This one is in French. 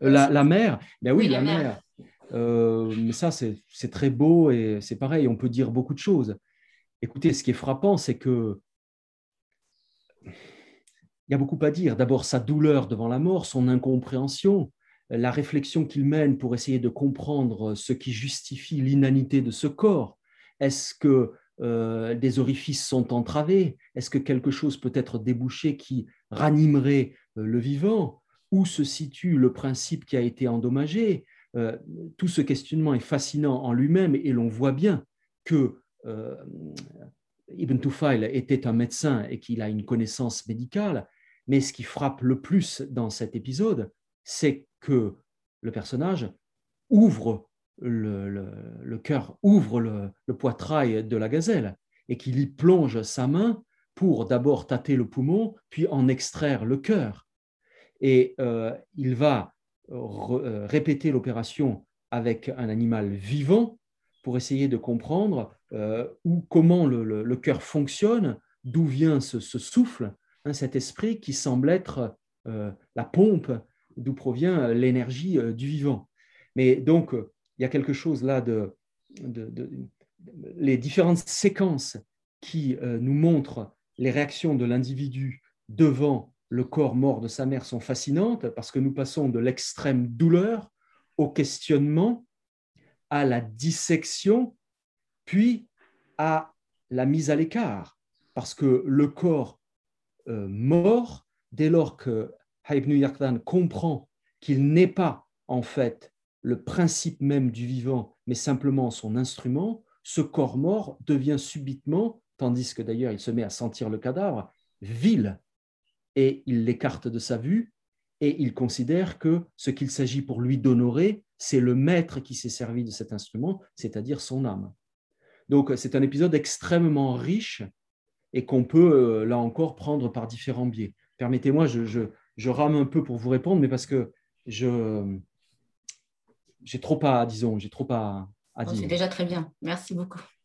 la, la, mer, ben oui, la, mer. mais ça, c'est très beau et c'est pareil, on peut dire beaucoup de choses. Écoutez, ce qui est frappant, c'est que il y a beaucoup à dire. D'abord, sa douleur devant la mort, son incompréhension, la réflexion qu'il mène pour essayer de comprendre ce qui justifie l'inanité de ce corps. Est-ce que euh, des orifices sont entravés? Est-ce que quelque chose peut être débouché qui ranimerait euh, le vivant? Où se situe le principe qui a été endommagé euh, Tout ce questionnement est fascinant en lui-même et l'on voit bien que Ibn Tufail était un médecin et qu'il a une connaissance médicale, mais ce qui frappe le plus dans cet épisode, c'est que le personnage ouvre le, cœur, ouvre le, poitrail de la gazelle et qu'il y plonge sa main pour d'abord tâter le poumon, puis en extraire le cœur. Et euh, il va euh, répéter l'opération avec un animal vivant pour essayer de comprendre euh, comment le, cœur fonctionne, d'où vient ce souffle, Hein, cet esprit qui semble être euh, la pompe d'où provient l'énergie euh, du vivant. Mais donc, il y a quelque chose là de, les différentes séquences qui euh, nous montrent les réactions de l'individu devant le corps mort de sa mère sont fascinantes parce que nous passons de l'extrême douleur au questionnement, à la dissection, puis à la mise à l'écart, parce que le corps euh, mort dès lors que Ibn Yaqdan comprend qu'il n'est pas en fait le principe même du vivant, mais simplement son instrument, ce corps mort devient subitement, tandis que d'ailleurs il se met à sentir le cadavre, vil, et il l'écarte de sa vue, et il considère que ce qu'il s'agit pour lui d'honorer, c'est le maître qui s'est servi de cet instrument, c'est-à-dire son âme. Donc c'est un épisode extrêmement riche et qu'on peut, euh, là encore, prendre par différents biais. Permettez-moi, je, rame un peu pour vous répondre, mais parce que je j'ai trop à, disons, j'ai trop à, dire. C'est déjà très bien. Merci beaucoup.